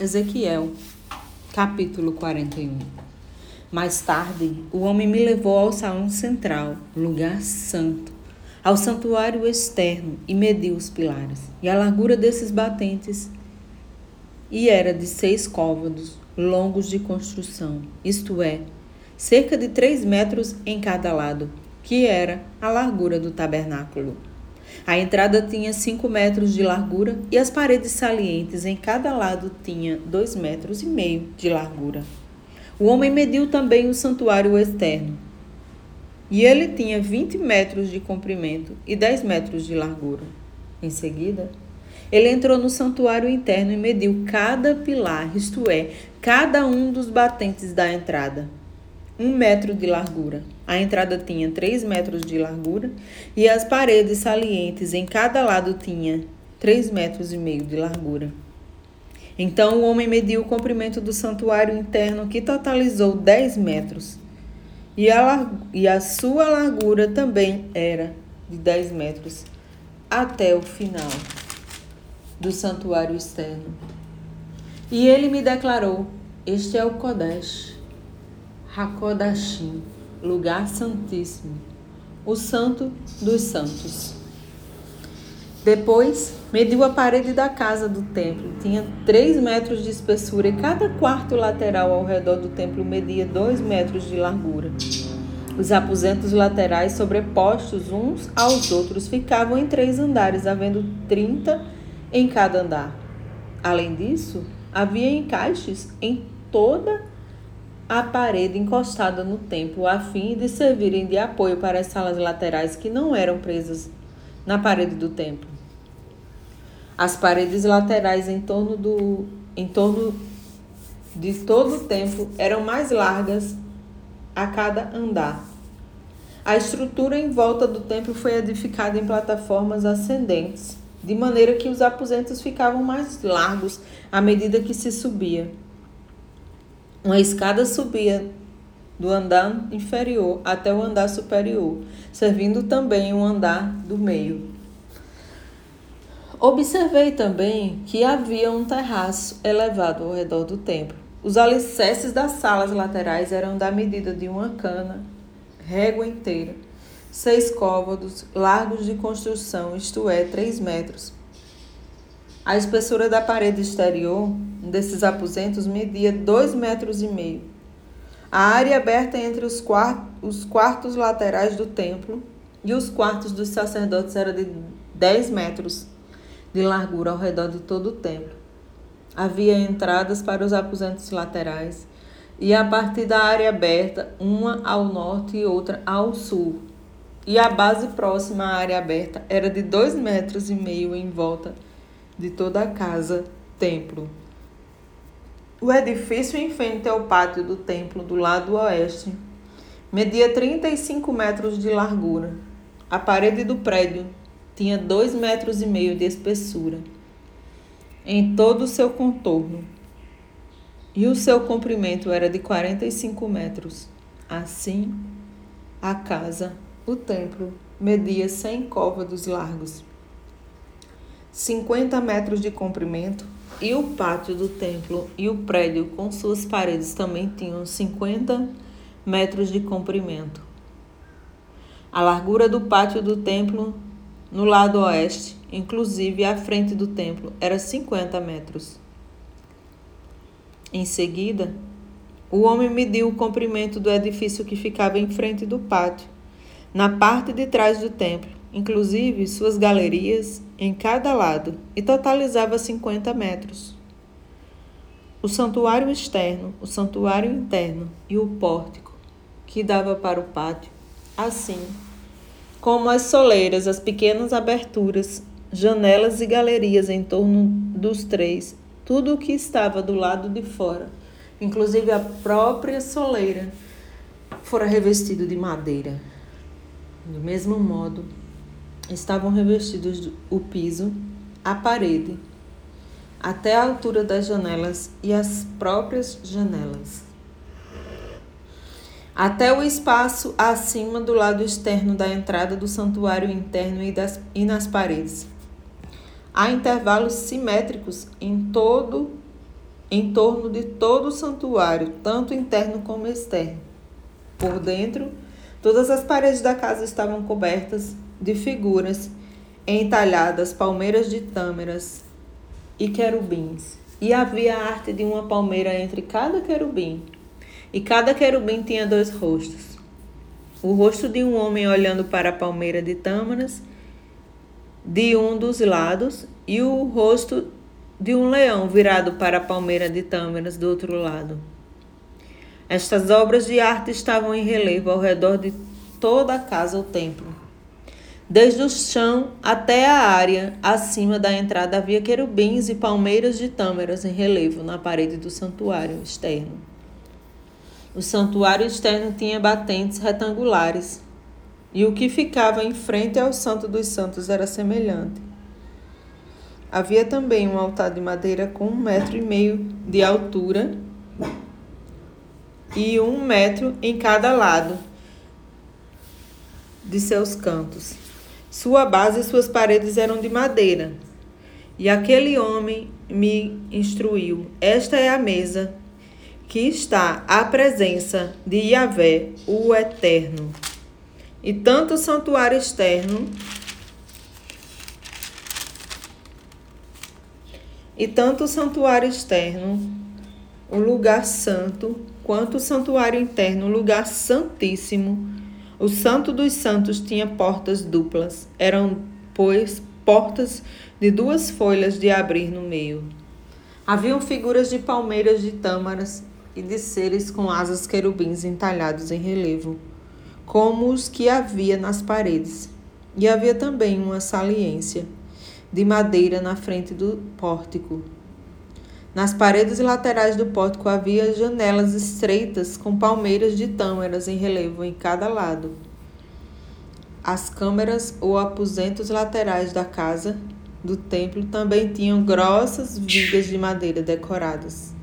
Ezequiel, capítulo 41. Mais tarde, o homem me levou ao salão central, lugar santo, ao santuário externo e mediu os pilares e a largura desses batentes. E era de seis côvados, longos de construção, isto é, cerca de três metros em cada lado, que era a largura do tabernáculo. A entrada tinha cinco metros de largura e as paredes salientes em cada lado tinha dois metros e meio de largura. O homem mediu também o santuário externo. E ele tinha 20 metros de comprimento e 10 metros de largura. Em seguida, ele entrou no santuário interno e mediu cada pilar, isto é, cada um dos batentes da entrada um metro de largura. A entrada tinha três metros de largura e as paredes salientes em cada lado tinha três metros e meio de largura. Então o homem mediu o comprimento do santuário interno, que totalizou dez metros, e a, e a sua largura também era de dez metros, até o final do santuário externo. E ele me declarou: Este é o Kodesh Hakodashim, lugar santíssimo, o santo dos santos. Depois, mediu a parede da casa do templo. Tinha três metros de espessura e cada quarto lateral ao redor do templo media dois metros de largura. Os aposentos laterais sobrepostos uns aos outros ficavam em três andares, havendo trinta em cada andar. Além disso, havia encaixes em toda a a parede encostada no templo, a fim de servirem de apoio para as salas laterais que não eram presas na parede do templo. As paredes laterais em torno, do, em torno de todo o templo eram mais largas a cada andar. A estrutura em volta do templo foi edificada em plataformas ascendentes, de maneira que os aposentos ficavam mais largos à medida que se subia. Uma escada subia do andar inferior até o andar superior, servindo também o andar do meio. Observei também que havia um terraço elevado ao redor do templo. Os alicerces das salas laterais eram da medida de uma cana, régua inteira, seis côvados, largos de construção, isto é, três metros. A espessura da parede exterior desses aposentos media dois metros e meio. A área aberta entre os, os quartos laterais do templo e os quartos dos sacerdotes era de 10 metros de largura ao redor de todo o templo. Havia entradas para os aposentos laterais e a partir da área aberta, uma ao norte e outra ao sul. E a base próxima à área aberta era de dois metros e meio em volta de toda a casa templo. O edifício em frente ao pátio do templo do lado oeste media 35 metros de largura. A parede do prédio tinha 2 metros e meio de espessura em todo o seu contorno e o seu comprimento era de 45 metros. Assim, a casa, o templo, media 100 côvados largos, 50 metros de comprimento e o pátio do templo e o prédio com suas paredes também tinham 50 metros de comprimento. A largura do pátio do templo no lado oeste, inclusive à frente do templo, era 50 metros. Em seguida, o homem mediu o comprimento do edifício que ficava em frente do pátio, na parte de trás do templo, inclusive suas galerias em cada lado, e totalizava 50 metros. O santuário externo, o santuário interno e o pórtico, que dava para o pátio, assim como as soleiras, as pequenas aberturas, janelas e galerias em torno dos três, tudo o que estava do lado de fora, inclusive a própria soleira, fora revestido de madeira. Do mesmo modo, estavam revestidos o piso, a parede, até a altura das janelas e as próprias janelas. Até o espaço acima do lado externo da entrada do santuário interno e, das, e nas paredes. Há intervalos simétricos em todo em torno de todo o santuário, tanto interno como externo. Por dentro, todas as paredes da casa estavam cobertas de figuras entalhadas, palmeiras de tâmeras e querubins. E havia a arte de uma palmeira entre cada querubim. E cada querubim tinha dois rostos. O rosto de um homem olhando para a palmeira de tâmaras de um dos lados e o rosto de um leão virado para a palmeira de tâmaras do outro lado. Estas obras de arte estavam em relevo ao redor de toda a casa ou templo. Desde o chão até a área acima da entrada havia querubins e palmeiras de tâmaras em relevo na parede do santuário externo. O santuário externo tinha batentes retangulares, e o que ficava em frente ao Santo dos Santos era semelhante. Havia também um altar de madeira com um metro e meio de altura e um metro em cada lado de seus cantos. Sua base e suas paredes eram de madeira. E aquele homem me instruiu: Esta é a mesa que está à presença de Yahvé, o Eterno. E tanto o santuário externo e tanto o santuário externo, o lugar santo, quanto o santuário interno, o lugar santíssimo, o Santo dos Santos tinha portas duplas. Eram, pois, portas de duas folhas de abrir no meio. Haviam figuras de palmeiras de tâmaras e de seres com asas querubins entalhados em relevo, como os que havia nas paredes. E havia também uma saliência de madeira na frente do pórtico. Nas paredes laterais do pórtico havia janelas estreitas com palmeiras de tâmaras em relevo em cada lado. As câmeras ou aposentos laterais da casa do templo também tinham grossas vigas de madeira decoradas.